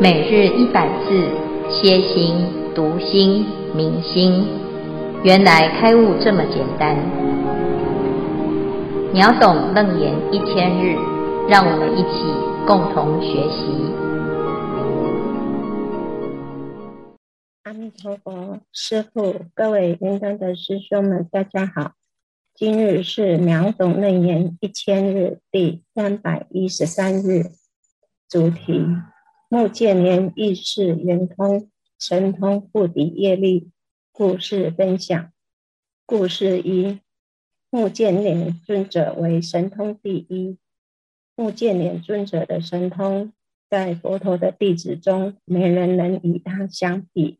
每日一百字，歇心、读心、明心，原来开悟这么简单。秒懂楞严一千日，让我们一起共同学习。阿弥陀佛，师父，各位云端的师兄们，大家好。今日是秒懂楞严一千日第三百一十三日，主题。目犍连意识圆通，神通不抵业力。故事分享。故事一：目犍连尊者为神通第一。目犍连尊者的神通，在佛陀的弟子中，没人能与他相比。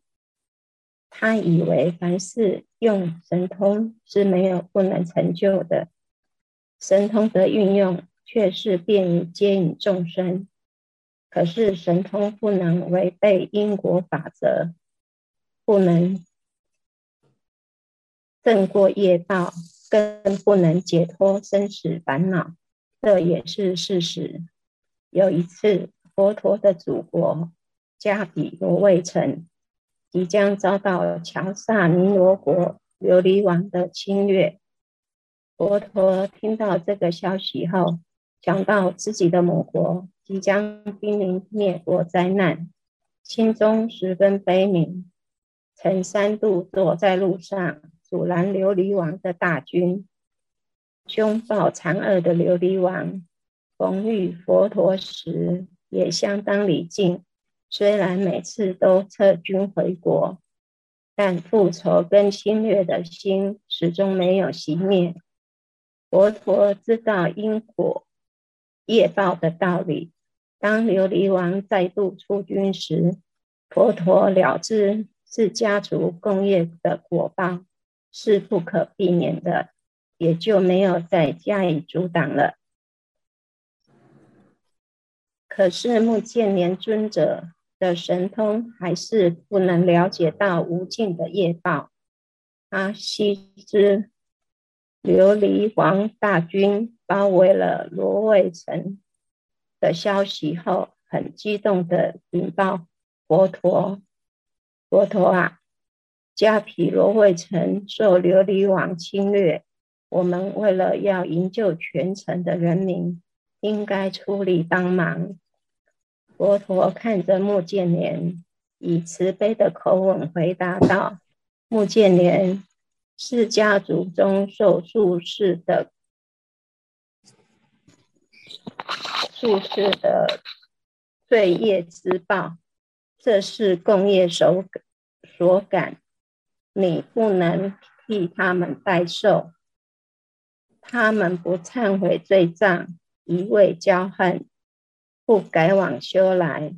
他以为凡事用神通是没有不能成就的，神通的运用却是便于接引众生。可是神通不能违背因果法则，不能胜过业报，更不能解脱生死烦恼，这也是事实。有一次，佛陀的祖国迦毗罗卫城即将遭到乔萨尼罗国琉璃王的侵略，佛陀听到这个消息后，想到自己的母国。即将濒临灭国灾难，心中十分悲悯，曾三度躲在路上阻拦琉璃王的大军。凶暴残恶的琉璃王逢遇佛陀时也相当礼敬，虽然每次都撤军回国，但复仇跟侵略的心始终没有熄灭。佛陀知道因果业报的道理。当琉璃王再度出军时，佛陀了知是家族共业的果报，是不可避免的，也就没有再加以阻挡了。可是目犍连尊者的神通还是不能了解到无尽的业报。他悉知琉璃王大军包围了罗卫城。的消息后，很激动的禀报佛陀：“佛陀啊，迦毗罗卫城受琉璃王侵略，我们为了要营救全城的人民，应该出力帮忙。”佛陀看着目犍连，以慈悲的口吻回答道：“目犍连是家族中受术士的。”注释的罪业之报，这是共业所所感，你不能替他们代受。他们不忏悔罪障，一味骄横，不改往修来，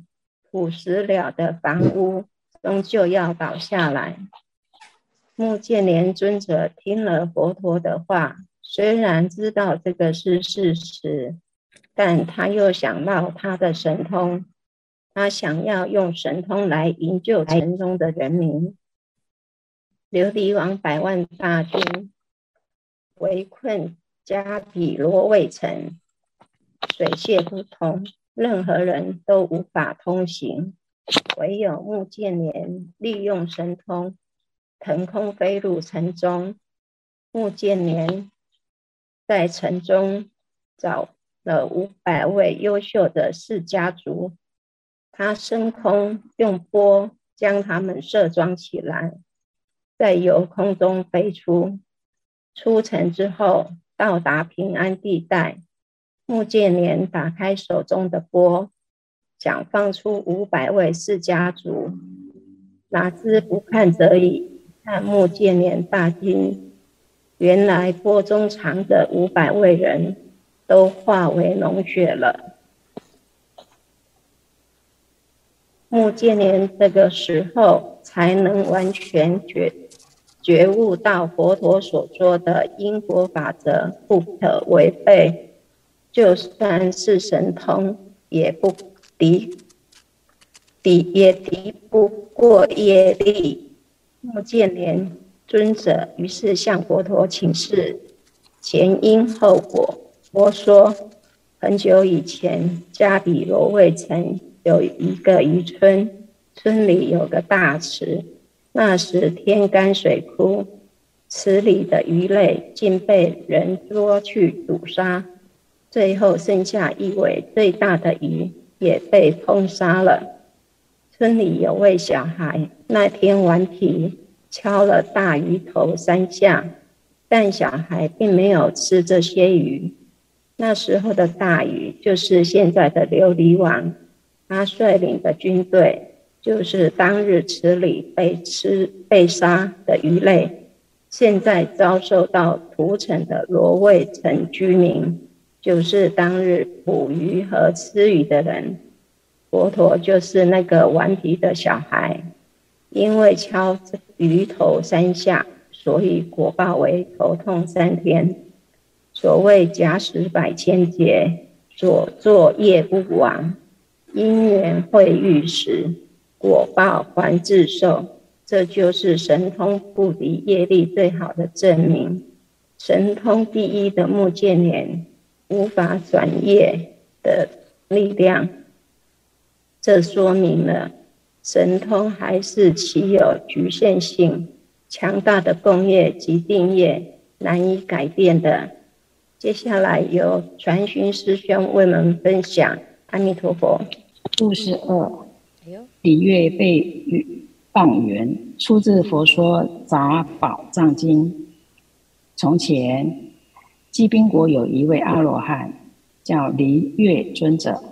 朴实了的房屋终究要倒下来。目犍连尊者听了佛陀的话，虽然知道这个是事实。但他又想到他的神通，他想要用神通来营救城中的人民。琉璃王百万大军围困加比罗卫城，水泄不通，任何人都无法通行，唯有穆建连利用神通腾空飞入城中。穆建连在城中找。了五百位优秀的释迦族，他升空用钵将他们摄装起来，再由空中飞出。出城之后，到达平安地带，穆建连打开手中的钵，想放出五百位释迦族，哪知不看则已，看穆建连大惊，原来钵中藏着五百位人。都化为脓血了。目犍连这个时候才能完全觉觉悟到佛陀所说的因果法则不可违背，就算是神通也不敌敌也敌不过业力。目犍连尊者于是向佛陀请示前因后果。佛说：很久以前，加比罗卫城有一个渔村，村里有个大池，那时天干水枯，池里的鱼类竟被人捉去捕杀，最后剩下一尾最大的鱼也被烹杀了。村里有位小孩，那天顽皮敲了大鱼头三下，但小孩并没有吃这些鱼。那时候的大鱼就是现在的琉璃王，他率领的军队就是当日池里被吃被杀的鱼类。现在遭受到屠城的罗卫城居民，就是当日捕鱼和吃鱼的人。佛陀就是那个顽皮的小孩，因为敲鱼头三下，所以果报为头痛三天。所谓假使百千劫，所作业不亡，因缘会遇时，果报还自受。这就是神通不离业力最好的证明。神通第一的目犍连，无法转业的力量，这说明了神通还是其有局限性，强大的共业及定业难以改变的。接下来由传讯师兄为我们分享。阿弥陀佛。故事二：礼乐被放缘，出自《佛说杂宝藏经》。从前，鸡宾国有一位阿罗汉，叫离月尊者。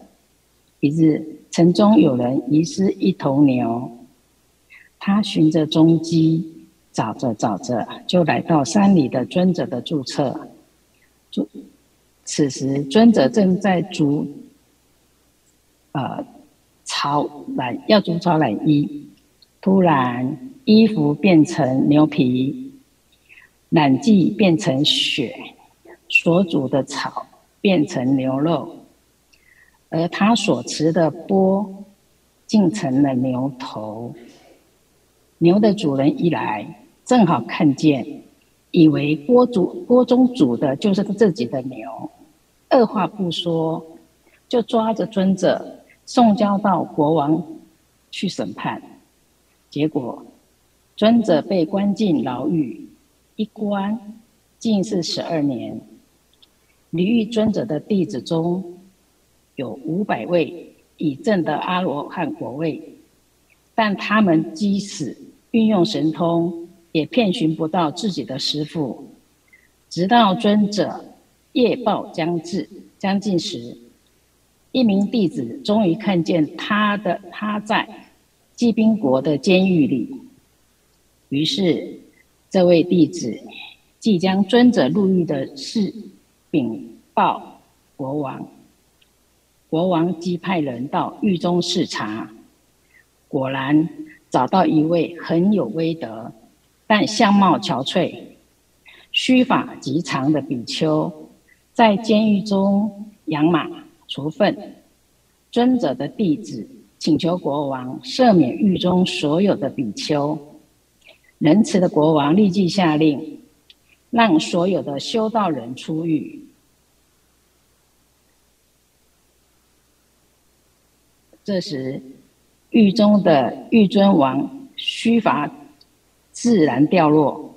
一日，城中有人遗失一头牛，他循着踪迹，找着找着，就来到山里的尊者的住就。此时尊者正在煮，呃，草染要煮草染衣，突然衣服变成牛皮，染剂变成血，所煮的草变成牛肉，而他所持的钵竟成了牛头。牛的主人一来，正好看见。以为锅煮锅中煮的就是自己的牛，二话不说，就抓着尊者送交到国王去审判。结果，尊者被关进牢狱，一关竟是十二年。离欲尊者的弟子中有五百位已证得阿罗汉果位，但他们即使运用神通。也遍寻不到自己的师父，直到尊者夜报将至将近时，一名弟子终于看见他的他在鸡宾国的监狱里。于是，这位弟子即将尊者入狱的事禀报国王。国王即派人到狱中视察，果然找到一位很有威德。但相貌憔悴、须发极长的比丘，在监狱中养马除粪。尊者的弟子请求国王赦免狱中所有的比丘。仁慈的国王立即下令，让所有的修道人出狱。这时，狱中的狱尊王须发。自然掉落，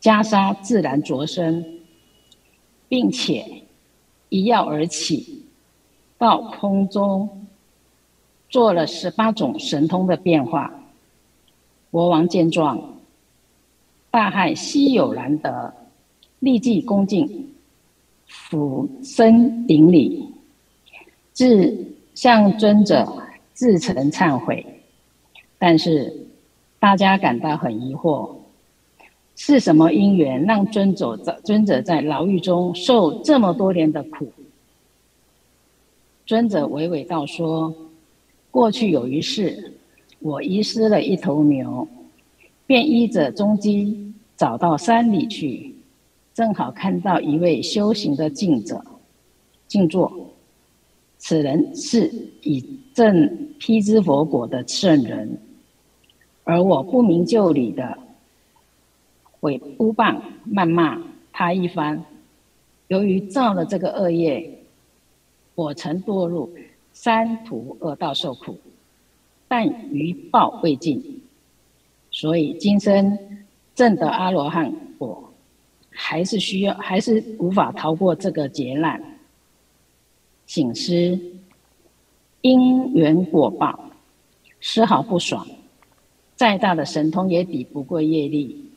袈裟自然着身，并且一跃而起，到空中做了十八种神通的变化。国王见状，大汉稀有难得，立即恭敬俯身顶礼，至向尊者自诚忏悔，但是。大家感到很疑惑，是什么因缘让尊者在尊者在牢狱中受这么多年的苦？尊者娓娓道说：过去有一世，我遗失了一头牛，便依着踪迹找到山里去，正好看到一位修行的静者静坐，此人是以证披支佛果的圣人。而我不明就里的毁毘谤谩骂他一番，由于造了这个恶业，我曾堕入三途恶道受苦，但余报未尽，所以今生证得阿罗汉果，还是需要，还是无法逃过这个劫难。醒思因缘果报，丝毫不爽，再大的神通也抵不过业力，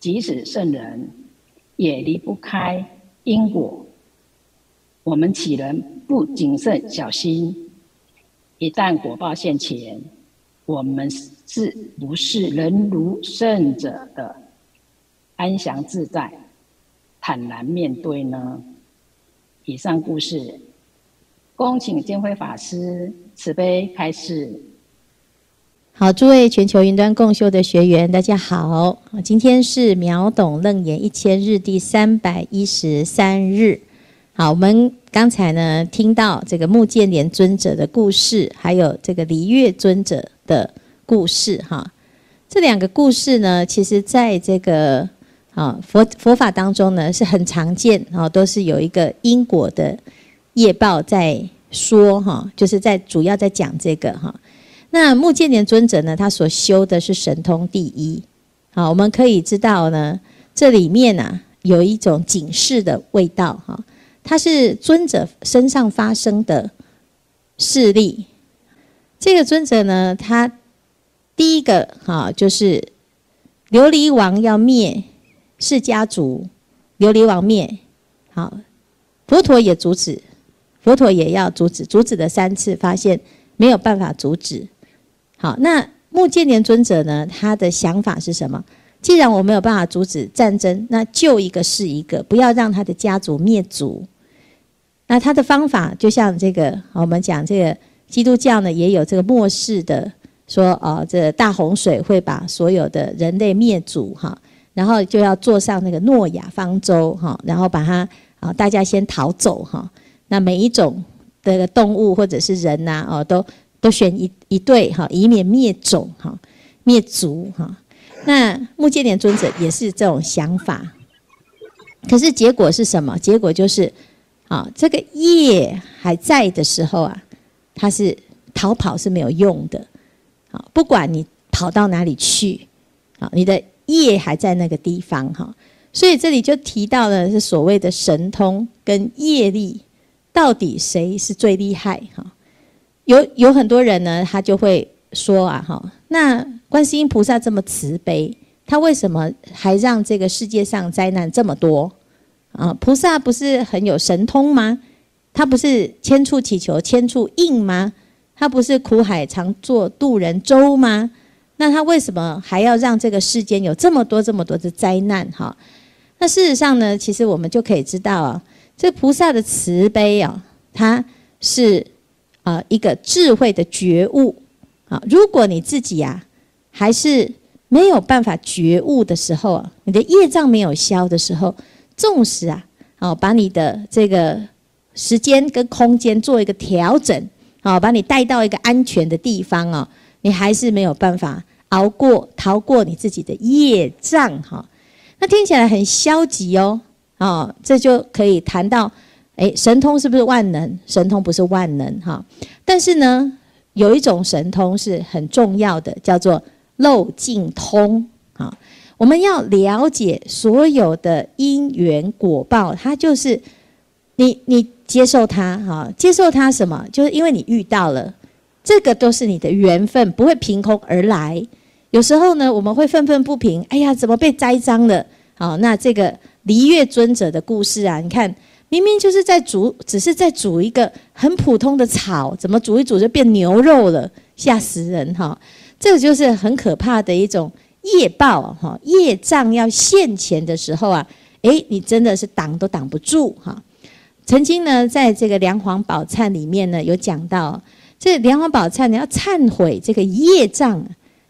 即使圣人也离不开因果。我们岂能不谨慎小心？一旦果报现前，我们是不是能如圣者的安详自在、坦然面对呢？以上故事，恭请见辉法师慈悲开示。好，诸位全球云端共修的学员，大家好。今天是秒懂楞严一千日第三百一十三日。好，我们刚才呢听到这个目犍连尊者的故事，还有这个离月尊者的故事，哈，这两个故事呢，其实在这个啊佛佛法当中呢是很常见，啊，都是有一个因果的业报在说，哈，就是在主要在讲这个哈。那目犍连尊者呢，他所修的是神通第一，好，我们可以知道呢，这里面呢、啊、有一种警示的味道，哈。它是尊者身上发生的事例。这个尊者呢，他第一个哈就是琉璃王要灭释迦族，琉璃王灭，好，佛陀也阻止，佛陀也要阻止，阻止了三次，发现没有办法阻止。好，那目犍连尊者呢，他的想法是什么？既然我没有办法阻止战争，那救一个是一个，不要让他的家族灭族。那他的方法就像这个，我们讲这个基督教呢，也有这个末世的说，哦，这大洪水会把所有的人类灭族哈，然后就要坐上那个诺亚方舟哈，然后把它啊，大家先逃走哈。那每一种的动物或者是人呐，哦，都都选一一对哈，以免灭种哈，灭族哈。那目犍连尊者也是这种想法，可是结果是什么？结果就是。啊，这个业还在的时候啊，它是逃跑是没有用的。啊，不管你跑到哪里去，啊，你的业还在那个地方哈。所以这里就提到了是所谓的神通跟业力，到底谁是最厉害？哈，有有很多人呢，他就会说啊，哈，那观世音菩萨这么慈悲，他为什么还让这个世界上灾难这么多？啊，菩萨不是很有神通吗？他不是千处祈求千处应吗？他不是苦海常作渡人舟吗？那他为什么还要让这个世间有这么多这么多的灾难？哈，那事实上呢，其实我们就可以知道啊，这菩萨的慈悲啊，他是啊一个智慧的觉悟啊。如果你自己啊还是没有办法觉悟的时候啊，你的业障没有消的时候。纵使啊，哦，把你的这个时间跟空间做一个调整，好，把你带到一个安全的地方哦，你还是没有办法熬过、逃过你自己的业障哈。那听起来很消极哦，哦，这就可以谈到，诶，神通是不是万能？神通不是万能哈，但是呢，有一种神通是很重要的，叫做漏尽通啊。我们要了解所有的因缘果报，它就是你你接受它哈，接受它什么？就是因为你遇到了，这个都是你的缘分，不会凭空而来。有时候呢，我们会愤愤不平，哎呀，怎么被栽赃了？好，那这个离月尊者的故事啊，你看，明明就是在煮，只是在煮一个很普通的草，怎么煮一煮就变牛肉了？吓死人哈！这个就是很可怕的一种。业报哈，业障要现前的时候啊，诶，你真的是挡都挡不住哈。曾经呢，在这个《梁皇宝忏》里面呢，有讲到，这《梁皇宝忏》你要忏悔这个业障，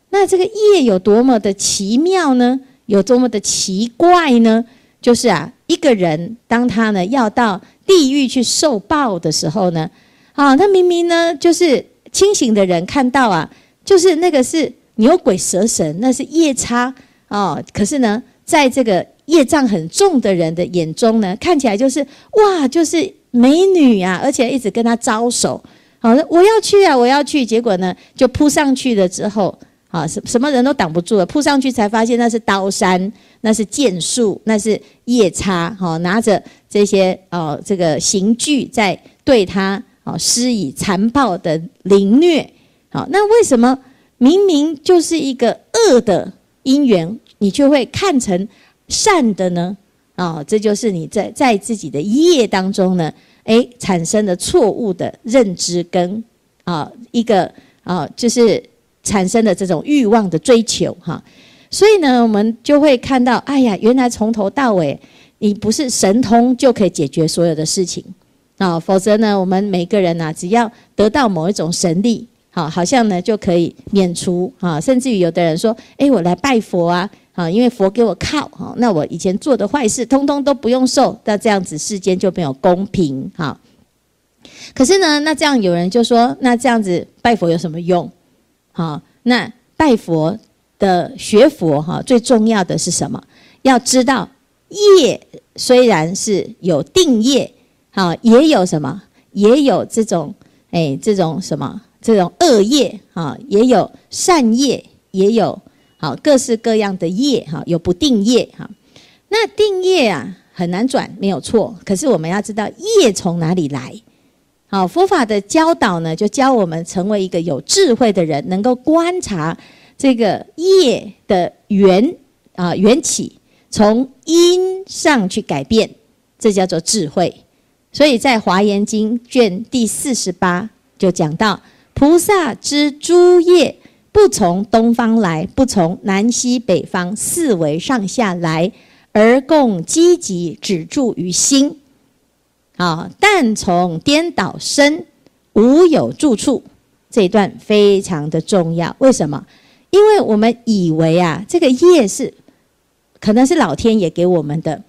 那这个业有多么的奇妙呢？有多么的奇怪呢？就是啊，一个人当他呢要到地狱去受报的时候呢，啊，他明明呢就是清醒的人看到啊，就是那个是。牛鬼蛇神，那是夜叉哦。可是呢，在这个业障很重的人的眼中呢，看起来就是哇，就是美女啊，而且一直跟他招手好，我要去啊，我要去。结果呢，就扑上去了之后，啊，什什么人都挡不住了。扑上去才发现那是刀山，那是剑术，那是夜叉，哈，拿着这些哦，这个刑具在对他哦施以残暴的凌虐。好，那为什么明明就是一个恶的因缘，你却会看成善的呢？啊，这就是你在在自己的业当中呢。哎，产生了错误的认知跟啊一个啊，就是产生的这种欲望的追求哈，所以呢，我们就会看到，哎呀，原来从头到尾，你不是神通就可以解决所有的事情啊，否则呢，我们每个人呐，只要得到某一种神力，好，好像呢就可以免除啊，甚至于有的人说，哎，我来拜佛啊。啊，因为佛给我靠，哈，那我以前做的坏事，通通都不用受，那这样子世间就没有公平，哈。可是呢，那这样有人就说，那这样子拜佛有什么用？好，那拜佛的学佛，哈，最重要的是什么？要知道业虽然是有定业，好，也有什么？也有这种，哎，这种什么？这种恶业，啊，也有善业，也有。好，各式各样的业哈，有不定业哈。那定业啊，很难转，没有错。可是我们要知道业从哪里来。好，佛法的教导呢，就教我们成为一个有智慧的人，能够观察这个业的缘啊缘起，从因上去改变，这叫做智慧。所以在《华严经》卷第四十八就讲到，菩萨之诸业。不从东方来，不从南西北方四维上下来，而共积集止住于心。啊，但从颠倒生，无有住处。这一段非常的重要。为什么？因为我们以为啊，这个业是可能是老天爷给我们的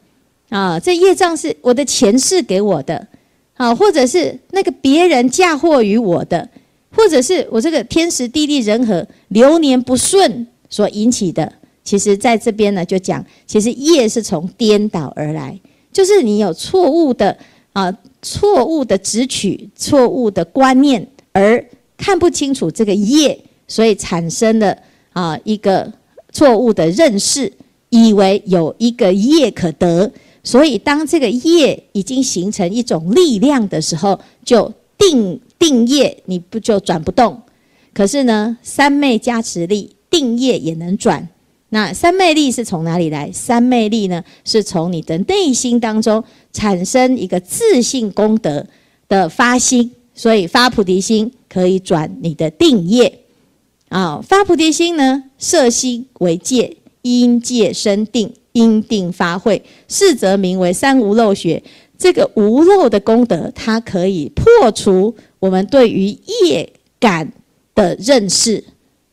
啊，这业障是我的前世给我的啊，或者是那个别人嫁祸于我的。或者是我这个天时地利人和流年不顺所引起的，其实在这边呢就讲，其实业是从颠倒而来，就是你有错误的啊，错误的执取，错误的观念，而看不清楚这个业，所以产生了啊一个错误的认识，以为有一个业可得，所以当这个业已经形成一种力量的时候，就定。定业你不就转不动？可是呢，三昧加持力，定业也能转。那三昧力是从哪里来？三昧力呢，是从你的内心当中产生一个自信功德的发心，所以发菩提心可以转你的定业。啊，发菩提心呢，摄心为戒，因戒生定，因定发慧，是则名为三无漏学。这个无漏的功德，它可以破除我们对于业感的认识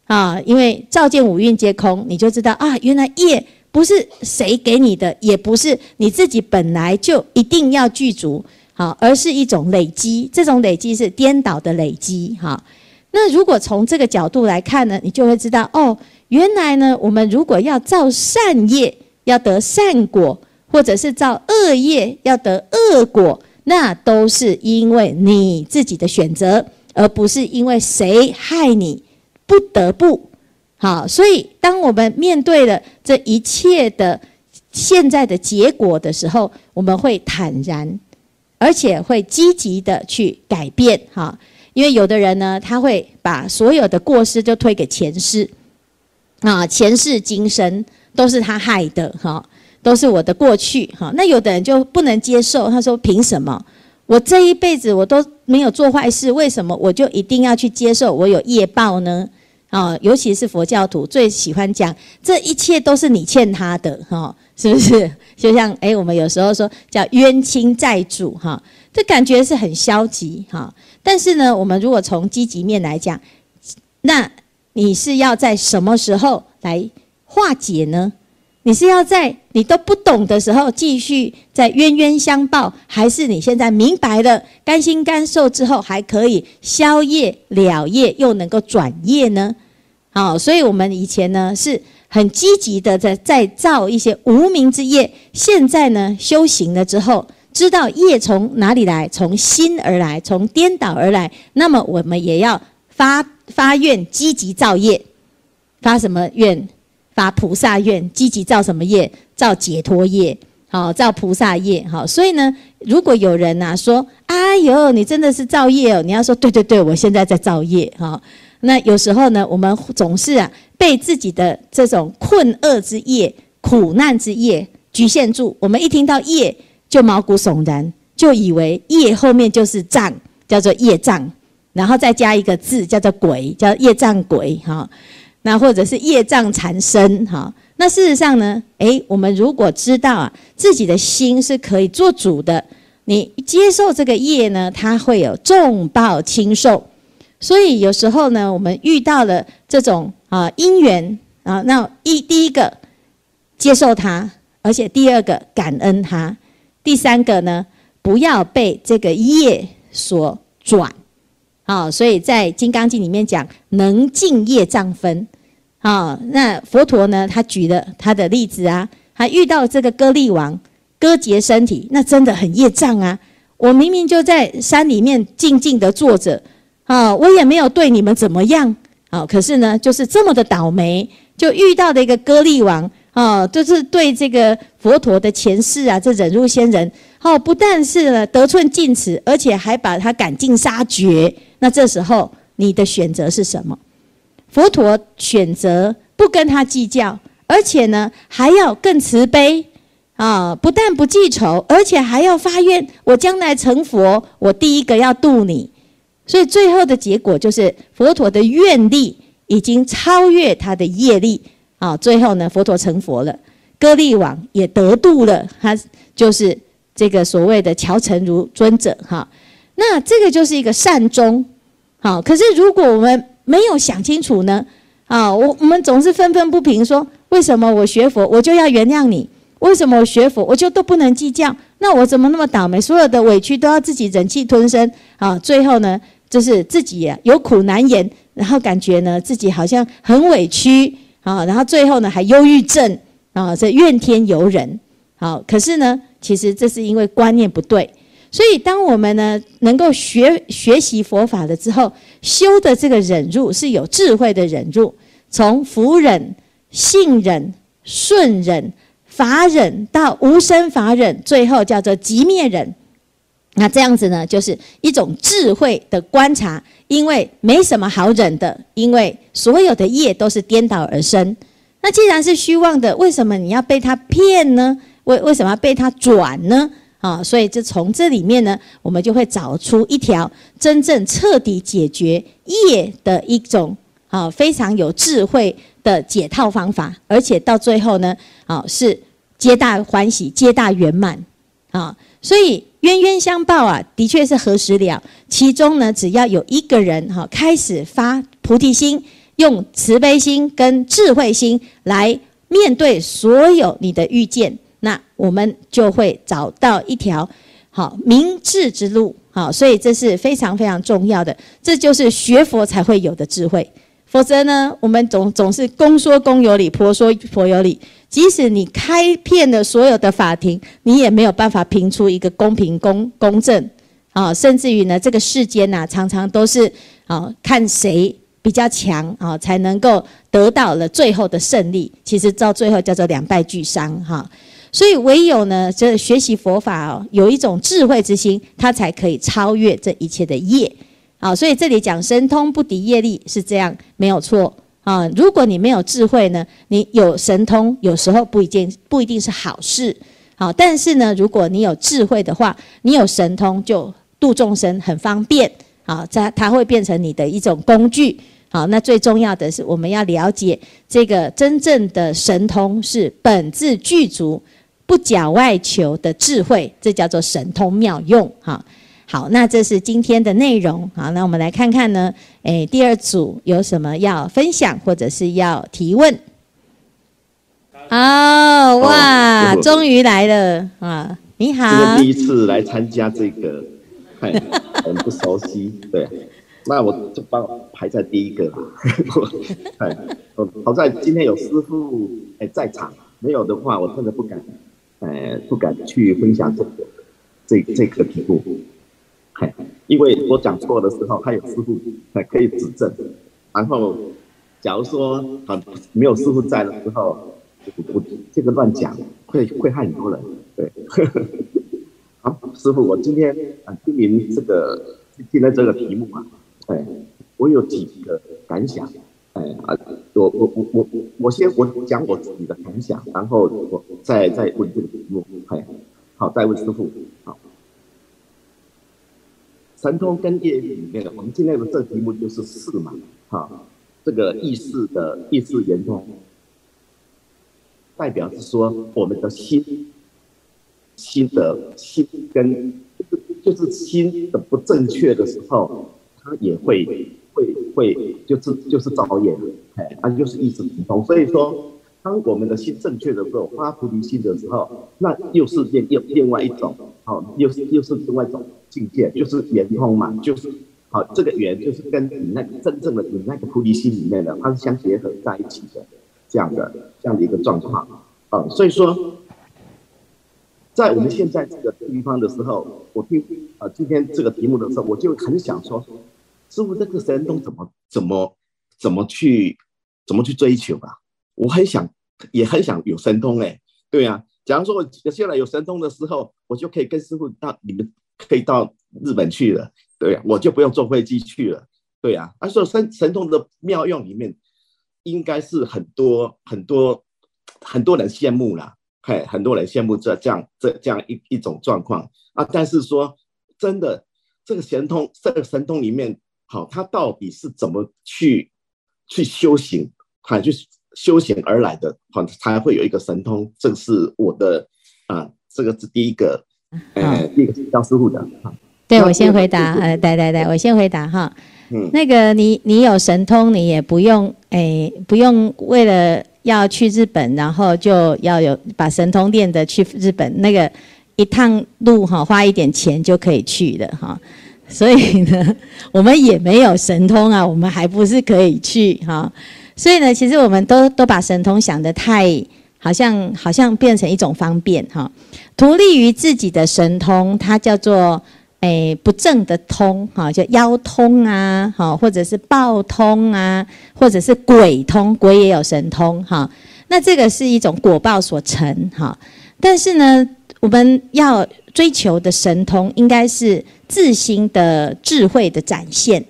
啊，因为照见五蕴皆空，你就知道啊，原来业不是谁给你的，也不是你自己本来就一定要具足，好，而是一种累积，这种累积是颠倒的累积，哈。那如果从这个角度来看呢，你就会知道哦，原来呢，我们如果要造善业，要得善果。或者是造恶业要得恶果，那都是因为你自己的选择，而不是因为谁害你不得不。好，所以当我们面对了这一切的现在的结果的时候，我们会坦然，而且会积极的去改变。哈，因为有的人呢，他会把所有的过失就推给前世，啊，前世今生都是他害的。哈。都是我的过去，哈，那有的人就不能接受，他说：“凭什么？我这一辈子我都没有做坏事，为什么我就一定要去接受我有业报呢？”啊，尤其是佛教徒最喜欢讲，这一切都是你欠他的，哈，是不是？就像诶，我们有时候说叫冤亲债主，哈，这感觉是很消极，哈。但是呢，我们如果从积极面来讲，那你是要在什么时候来化解呢？你是要在你都不懂的时候继续在冤冤相报，还是你现在明白了、甘心甘受之后，还可以消业了业，又能够转业呢？好，所以我们以前呢是很积极的在在造一些无名之业，现在呢修行了之后，知道业从哪里来，从心而来，从颠倒而来，那么我们也要发发愿，积极造业。发什么愿？发菩萨愿，积极造什么业？造解脱业，好，造菩萨业，好。所以呢，如果有人呐、啊、说：“哎呦，你真的是造业哦！”你要说：“对对对，我现在在造业。”哈，那有时候呢，我们总是啊被自己的这种困厄之业、苦难之业局限住。我们一听到业就毛骨悚然，就以为业后面就是障，叫做业障，然后再加一个字叫做鬼，叫业障鬼，哈。那或者是业障缠身，哈。那事实上呢，诶，我们如果知道啊，自己的心是可以做主的，你接受这个业呢，它会有重报轻受。所以有时候呢，我们遇到了这种啊因缘啊，那一第一个接受它，而且第二个感恩它，第三个呢，不要被这个业所转。好，所以在《金刚经》里面讲，能尽业障分。啊，那佛陀呢？他举了他的例子啊，他遇到这个歌利王割截身体，那真的很业障啊！我明明就在山里面静静的坐着，啊，我也没有对你们怎么样，啊，可是呢，就是这么的倒霉，就遇到的一个歌利王，啊，就是对这个佛陀的前世啊，这忍辱仙人，哦，不但是呢得寸进尺，而且还把他赶尽杀绝。那这时候你的选择是什么？佛陀选择不跟他计较，而且呢还要更慈悲啊！不但不记仇，而且还要发愿：我将来成佛，我第一个要度你。所以最后的结果就是佛陀的愿力已经超越他的业力啊！最后呢，佛陀成佛了，歌利王也得度了，他就是这个所谓的乔成如尊者哈。那这个就是一个善终好，可是如果我们没有想清楚呢，啊，我我们总是愤愤不平，说为什么我学佛我就要原谅你？为什么我学佛我就都不能计较？那我怎么那么倒霉？所有的委屈都要自己忍气吞声啊！最后呢，就是自己有苦难言，然后感觉呢自己好像很委屈啊，然后最后呢还忧郁症啊，这怨天尤人。好，可是呢，其实这是因为观念不对。所以，当我们呢能够学学习佛法了之后，修的这个忍辱是有智慧的忍辱，从伏忍、信忍、顺忍、法忍到无生法忍，最后叫做寂灭忍。那这样子呢，就是一种智慧的观察，因为没什么好忍的，因为所有的业都是颠倒而生。那既然是虚妄的，为什么你要被他骗呢？为为什么要被他转呢？啊，所以就从这里面呢，我们就会找出一条真正彻底解决业的一种啊非常有智慧的解套方法，而且到最后呢，啊是皆大欢喜、皆大圆满啊。所以冤冤相报啊，的确是何时了？其中呢，只要有一个人哈开始发菩提心，用慈悲心跟智慧心来面对所有你的遇见。那我们就会找到一条好明智之路，好，所以这是非常非常重要的，这就是学佛才会有的智慧。否则呢，我们总总是公说公有理，婆说婆有理。即使你开遍了所有的法庭，你也没有办法评出一个公平公公正啊。甚至于呢，这个世间呐，常常都是啊，看谁比较强啊，才能够得到了最后的胜利。其实到最后叫做两败俱伤哈。所以唯有呢，这学习佛法哦，有一种智慧之心，它才可以超越这一切的业。啊，所以这里讲神通不敌业力是这样，没有错啊。如果你没有智慧呢，你有神通，有时候不一定不一定是好事。好，但是呢，如果你有智慧的话，你有神通就度众生很方便。好，它它会变成你的一种工具。好，那最重要的是我们要了解这个真正的神通是本自具足。不假外求的智慧，这叫做神通妙用。哈，好，那这是今天的内容。好，那我们来看看呢，诶，第二组有什么要分享或者是要提问？哦，哇，哦、终于来了啊！你好，第一次来参加这个，很不熟悉。对，那我就帮排在第一个。哎，好在今天有师傅哎在场，没有的话，我真的不敢。呃，不敢去分享这个，这这个题目。嘿，因为我讲错的时候，还有师傅还可以指正。然后，假如说啊没有师傅在的时候，我我这个乱讲会会害很多人。对，好，师傅，我今天啊听您这个听了这个题目啊，哎，我有几个感想。哎啊，我我我我我先我讲我自己的感想，然后我再再问这个题目。哎，好，再问师傅。好，神通跟业力里面的，我们今天的这个题目就是四嘛。好，这个意识的意识圆通，代表是说我们的心心的心跟就是心的不正确的时候，它也会。会会就是就是造业，哎，啊就是意识圆通。所以说，当我们的心正确的时候，发菩提心的时候，那又是另另另外一种，好、哦，又是又是另外一种境界，就是圆通嘛，就是好、哦，这个圆就是跟你那个真正的你那个菩提心里面的，它是相结合在一起的，这样的这样的一个状况，啊、哦，所以说，在我们现在这个地方的时候，我听啊今天这个题目的时候，我就很想说。师傅，这个神通怎么怎么怎么去怎么去追求啊？我很想，也很想有神通哎，对呀、啊。假如说我现在有神通的时候，我就可以跟师傅到你们可以到日本去了，对呀、我就不用坐飞机去了，对呀、啊。啊，所以神神通的妙用里面，应该是很多很多很多人羡慕啦，嘿，很多人羡慕这这样这这样一一种状况啊。但是说真的，这个神通这个神通里面。好，他到底是怎么去去修行，还去修行而来的，好，才会有一个神通。这是我的啊，这个是第一个，呃，第一个是教师傅的。对，我先回答，呃，对对对，我先回答哈。嗯，那个你你有神通，你也不用哎，不用为了要去日本，然后就要有把神通练的去日本，那个一趟路哈，花一点钱就可以去的哈。所以呢，我们也没有神通啊，我们还不是可以去哈。所以呢，其实我们都都把神通想得太好像好像变成一种方便哈。图利于自己的神通，它叫做诶不正的通哈，叫妖通啊，哈或者是暴通啊，或者是鬼通，鬼也有神通哈。那这个是一种果报所成哈。但是呢，我们要追求的神通，应该是。自心的智慧的展现，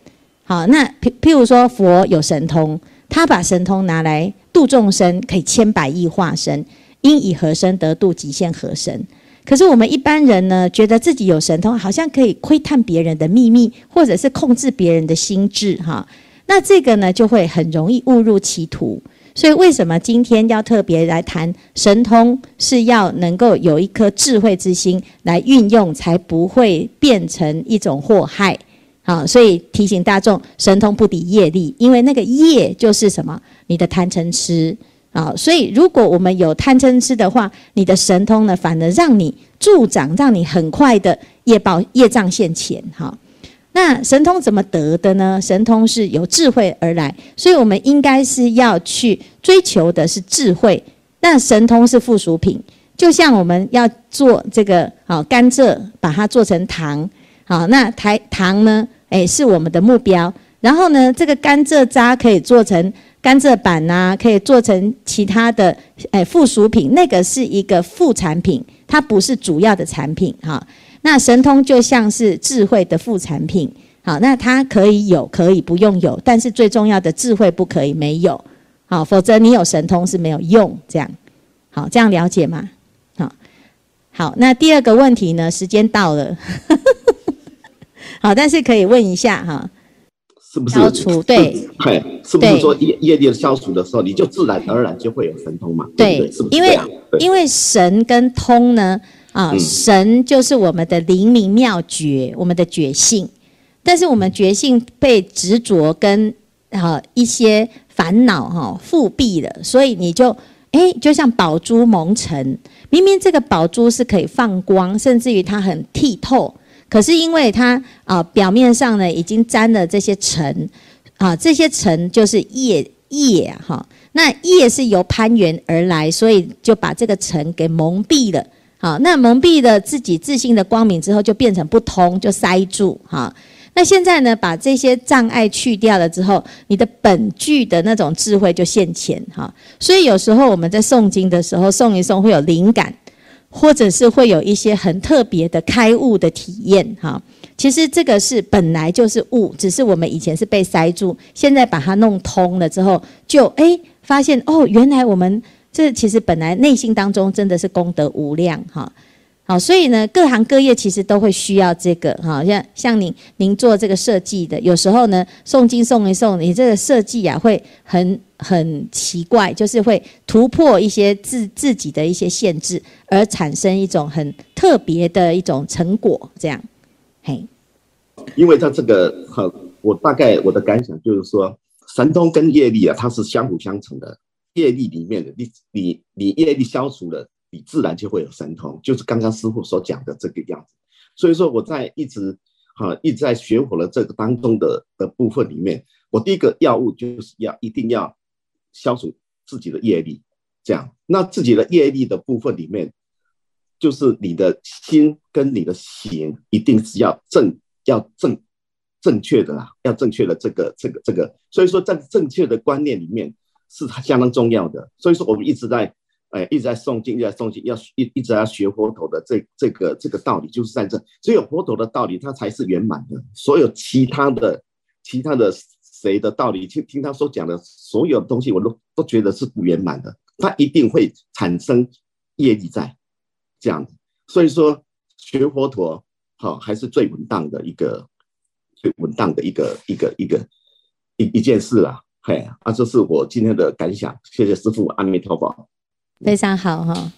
好，那譬譬如说佛有神通，他把神通拿来度众生，可以千百亿化身，因以何身得度，即现何身。可是我们一般人呢，觉得自己有神通，好像可以窥探别人的秘密，或者是控制别人的心智，哈，那这个呢，就会很容易误入歧途。所以为什么今天要特别来谈神通？是要能够有一颗智慧之心来运用，才不会变成一种祸害。好，所以提醒大众，神通不敌业力，因为那个业就是什么？你的贪嗔痴啊。所以如果我们有贪嗔痴的话，你的神通呢，反而让你助长，让你很快的业报业障现前。哈。那神通怎么得的呢？神通是由智慧而来，所以我们应该是要去追求的是智慧。那神通是附属品，就像我们要做这个好甘蔗，把它做成糖，好，那台糖呢？诶，是我们的目标。然后呢，这个甘蔗渣可以做成甘蔗板呐、可以做成其他的诶附属品，那个是一个副产品，它不是主要的产品哈。那神通就像是智慧的副产品，好，那它可以有，可以不用有，但是最重要的智慧不可以没有，好，否则你有神通是没有用，这样，好，这样了解吗？好，好，那第二个问题呢？时间到了，好，但是可以问一下哈，是不是消除？对，对，是不是说业业力的消除的时候，你就自然而然就会有神通嘛？对，对，是不是？因为因为神跟通呢。啊，神就是我们的灵明妙觉，我们的觉性。但是我们觉性被执着跟啊一些烦恼哈复辟了，所以你就哎，就像宝珠蒙尘。明明这个宝珠是可以放光，甚至于它很剔透，可是因为它啊表面上呢已经沾了这些尘啊，这些尘就是业业哈。那业是由攀缘而来，所以就把这个尘给蒙蔽了。好，那蒙蔽了自己自信的光明之后，就变成不通，就塞住。哈，那现在呢，把这些障碍去掉了之后，你的本具的那种智慧就现前。哈，所以有时候我们在诵经的时候，诵一诵会有灵感，或者是会有一些很特别的开悟的体验。哈，其实这个是本来就是悟，只是我们以前是被塞住，现在把它弄通了之后，就诶发现哦，原来我们。这其实本来内心当中真的是功德无量哈，好，所以呢，各行各业其实都会需要这个哈，像像您您做这个设计的，有时候呢诵经诵一诵，你这个设计啊会很很奇怪，就是会突破一些自自己的一些限制，而产生一种很特别的一种成果，这样，嘿，因为它这个哈，我大概我的感想就是说，神通跟业力啊，它是相辅相成的。业力里面的你，你你业力消除了，你自然就会有神通，就是刚刚师傅所讲的这个样子。所以说我在一直哈一直在学佛的这个当中的的部分里面，我第一个要务就是要一定要消除自己的业力，这样。那自己的业力的部分里面，就是你的心跟你的行一定是要正要正正确的啦，要正确的这个这个这个。所以说在正确的观念里面。是相当重要的，所以说我们一直在，哎，一直在诵经，一直在诵经，要一一直在学佛陀的这这个这个道理，就是在这，只有佛陀的道理，它才是圆满的。所有其他的、其他的谁的道理，听听他所讲的所有东西，我都都觉得是不圆满的。它一定会产生业力在这样。所以说，学佛陀好还是最稳当的一个最稳当的一个一个一个一一件事啊。嘿，啊，这是我今天的感想。谢谢师父，阿弥陀佛。非常好哈。